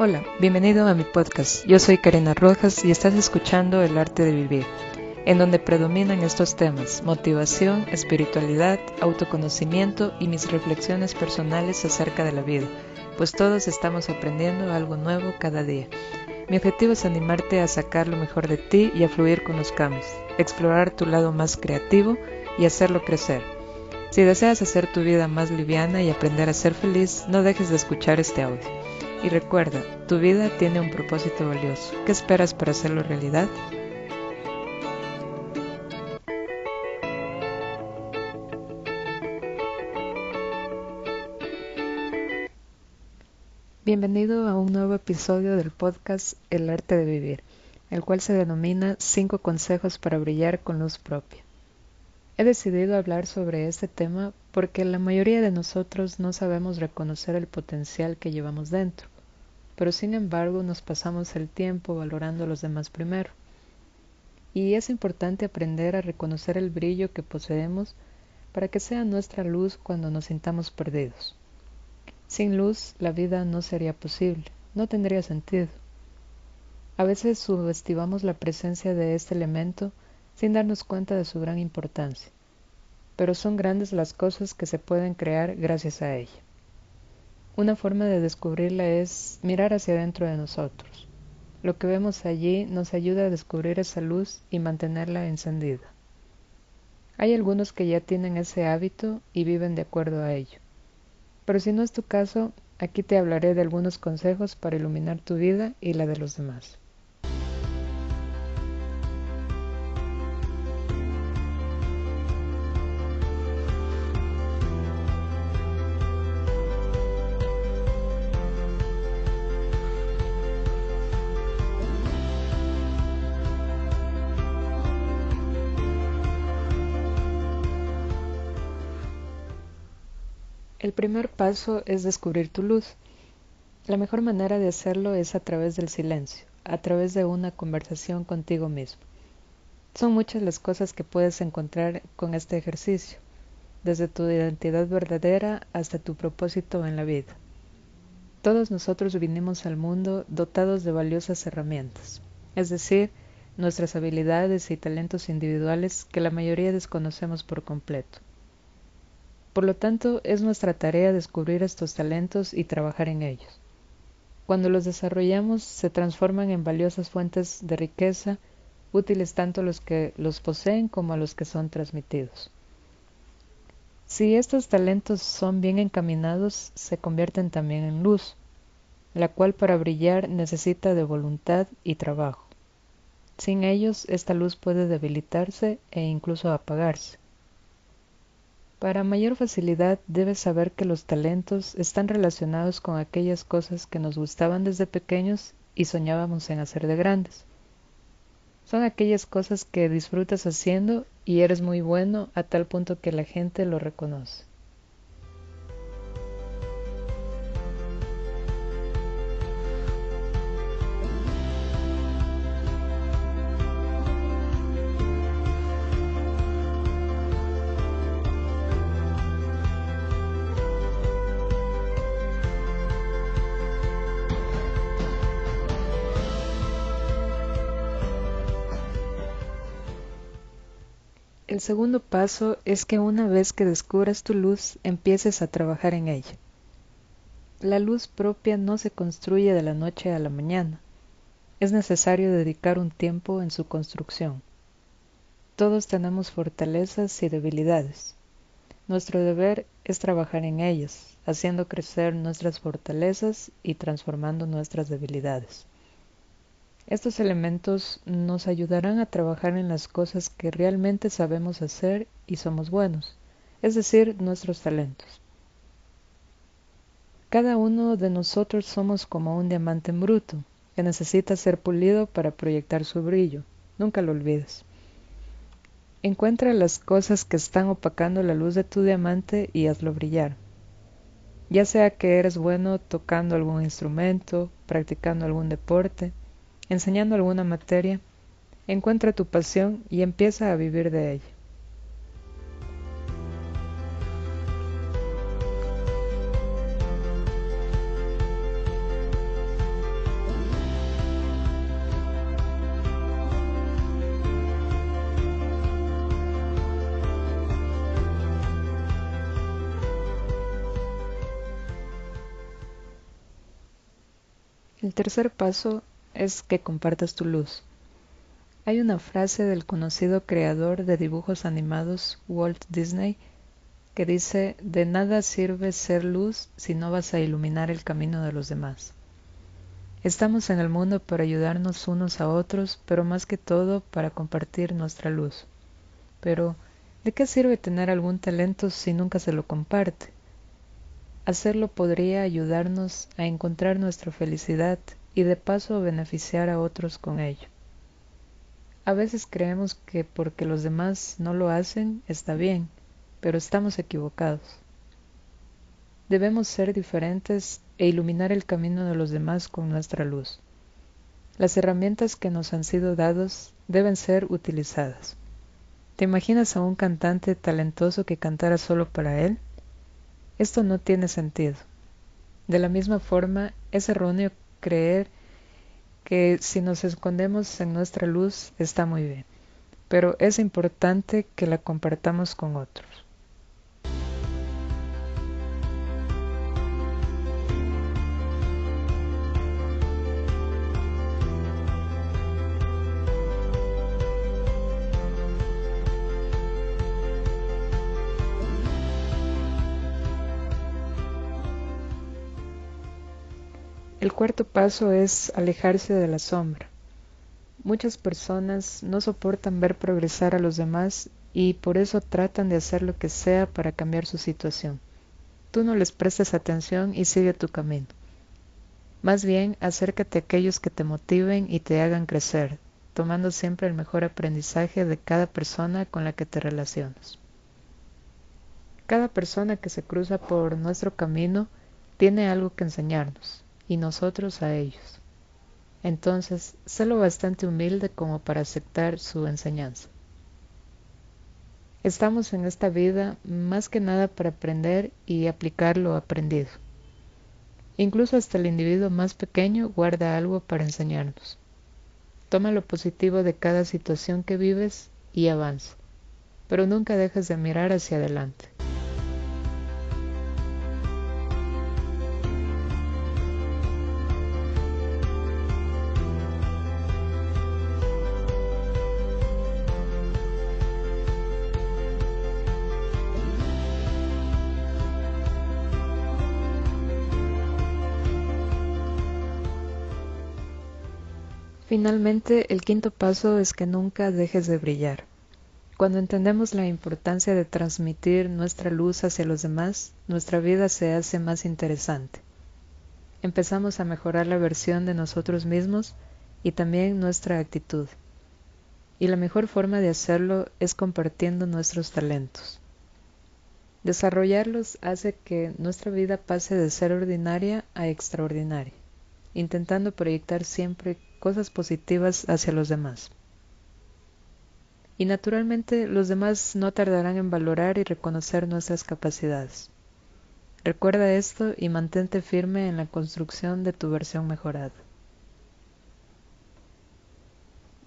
Hola, bienvenido a mi podcast. Yo soy Karina Rojas y estás escuchando El arte de vivir, en donde predominan estos temas, motivación, espiritualidad, autoconocimiento y mis reflexiones personales acerca de la vida, pues todos estamos aprendiendo algo nuevo cada día. Mi objetivo es animarte a sacar lo mejor de ti y a fluir con los cambios, explorar tu lado más creativo y hacerlo crecer. Si deseas hacer tu vida más liviana y aprender a ser feliz, no dejes de escuchar este audio. Y recuerda, tu vida tiene un propósito valioso. ¿Qué esperas para hacerlo realidad? Bienvenido a un nuevo episodio del podcast El arte de vivir, el cual se denomina 5 consejos para brillar con luz propia. He decidido hablar sobre este tema porque la mayoría de nosotros no sabemos reconocer el potencial que llevamos dentro, pero sin embargo nos pasamos el tiempo valorando a los demás primero. Y es importante aprender a reconocer el brillo que poseemos para que sea nuestra luz cuando nos sintamos perdidos. Sin luz la vida no sería posible, no tendría sentido. A veces subestimamos la presencia de este elemento sin darnos cuenta de su gran importancia. Pero son grandes las cosas que se pueden crear gracias a ella. Una forma de descubrirla es mirar hacia adentro de nosotros. Lo que vemos allí nos ayuda a descubrir esa luz y mantenerla encendida. Hay algunos que ya tienen ese hábito y viven de acuerdo a ello. Pero si no es tu caso, aquí te hablaré de algunos consejos para iluminar tu vida y la de los demás. El primer paso es descubrir tu luz. La mejor manera de hacerlo es a través del silencio, a través de una conversación contigo mismo. Son muchas las cosas que puedes encontrar con este ejercicio, desde tu identidad verdadera hasta tu propósito en la vida. Todos nosotros vinimos al mundo dotados de valiosas herramientas, es decir, nuestras habilidades y talentos individuales que la mayoría desconocemos por completo. Por lo tanto, es nuestra tarea descubrir estos talentos y trabajar en ellos. Cuando los desarrollamos, se transforman en valiosas fuentes de riqueza, útiles tanto a los que los poseen como a los que son transmitidos. Si estos talentos son bien encaminados, se convierten también en luz, la cual para brillar necesita de voluntad y trabajo. Sin ellos, esta luz puede debilitarse e incluso apagarse. Para mayor facilidad debes saber que los talentos están relacionados con aquellas cosas que nos gustaban desde pequeños y soñábamos en hacer de grandes. Son aquellas cosas que disfrutas haciendo y eres muy bueno a tal punto que la gente lo reconoce. El segundo paso es que una vez que descubras tu luz, empieces a trabajar en ella. La luz propia no se construye de la noche a la mañana. Es necesario dedicar un tiempo en su construcción. Todos tenemos fortalezas y debilidades. Nuestro deber es trabajar en ellas, haciendo crecer nuestras fortalezas y transformando nuestras debilidades. Estos elementos nos ayudarán a trabajar en las cosas que realmente sabemos hacer y somos buenos, es decir, nuestros talentos. Cada uno de nosotros somos como un diamante en bruto, que necesita ser pulido para proyectar su brillo. Nunca lo olvides. Encuentra las cosas que están opacando la luz de tu diamante y hazlo brillar. Ya sea que eres bueno tocando algún instrumento, practicando algún deporte, enseñando alguna materia, encuentra tu pasión y empieza a vivir de ella. El tercer paso es que compartas tu luz. Hay una frase del conocido creador de dibujos animados Walt Disney que dice, de nada sirve ser luz si no vas a iluminar el camino de los demás. Estamos en el mundo para ayudarnos unos a otros, pero más que todo para compartir nuestra luz. Pero, ¿de qué sirve tener algún talento si nunca se lo comparte? Hacerlo podría ayudarnos a encontrar nuestra felicidad y de paso beneficiar a otros con ello. A veces creemos que porque los demás no lo hacen está bien, pero estamos equivocados. Debemos ser diferentes e iluminar el camino de los demás con nuestra luz. Las herramientas que nos han sido dados deben ser utilizadas. ¿Te imaginas a un cantante talentoso que cantara solo para él? Esto no tiene sentido. De la misma forma, es erróneo creer que si nos escondemos en nuestra luz está muy bien, pero es importante que la compartamos con otros. El cuarto paso es alejarse de la sombra. Muchas personas no soportan ver progresar a los demás y por eso tratan de hacer lo que sea para cambiar su situación. Tú no les prestes atención y sigue tu camino. Más bien, acércate a aquellos que te motiven y te hagan crecer, tomando siempre el mejor aprendizaje de cada persona con la que te relacionas. Cada persona que se cruza por nuestro camino tiene algo que enseñarnos, y nosotros a ellos. Entonces, sé lo bastante humilde como para aceptar su enseñanza. Estamos en esta vida más que nada para aprender y aplicar lo aprendido. Incluso hasta el individuo más pequeño guarda algo para enseñarnos. Toma lo positivo de cada situación que vives y avanza, pero nunca dejes de mirar hacia adelante. Finalmente, el quinto paso es que nunca dejes de brillar. Cuando entendemos la importancia de transmitir nuestra luz hacia los demás, nuestra vida se hace más interesante. Empezamos a mejorar la versión de nosotros mismos y también nuestra actitud. Y la mejor forma de hacerlo es compartiendo nuestros talentos. Desarrollarlos hace que nuestra vida pase de ser ordinaria a extraordinaria, intentando proyectar siempre cosas positivas hacia los demás. Y naturalmente los demás no tardarán en valorar y reconocer nuestras capacidades. Recuerda esto y mantente firme en la construcción de tu versión mejorada.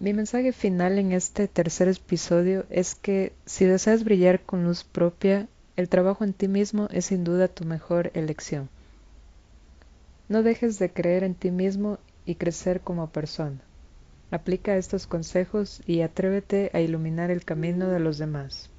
Mi mensaje final en este tercer episodio es que si deseas brillar con luz propia, el trabajo en ti mismo es sin duda tu mejor elección. No dejes de creer en ti mismo y crecer como persona. Aplica estos consejos y atrévete a iluminar el camino de los demás.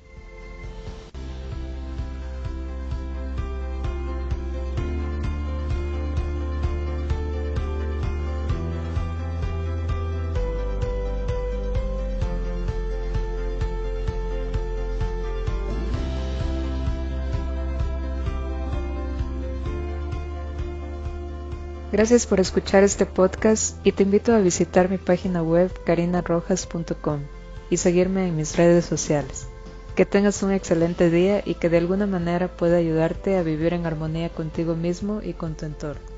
Gracias por escuchar este podcast y te invito a visitar mi página web carinarrojas.com y seguirme en mis redes sociales. Que tengas un excelente día y que de alguna manera pueda ayudarte a vivir en armonía contigo mismo y con tu entorno.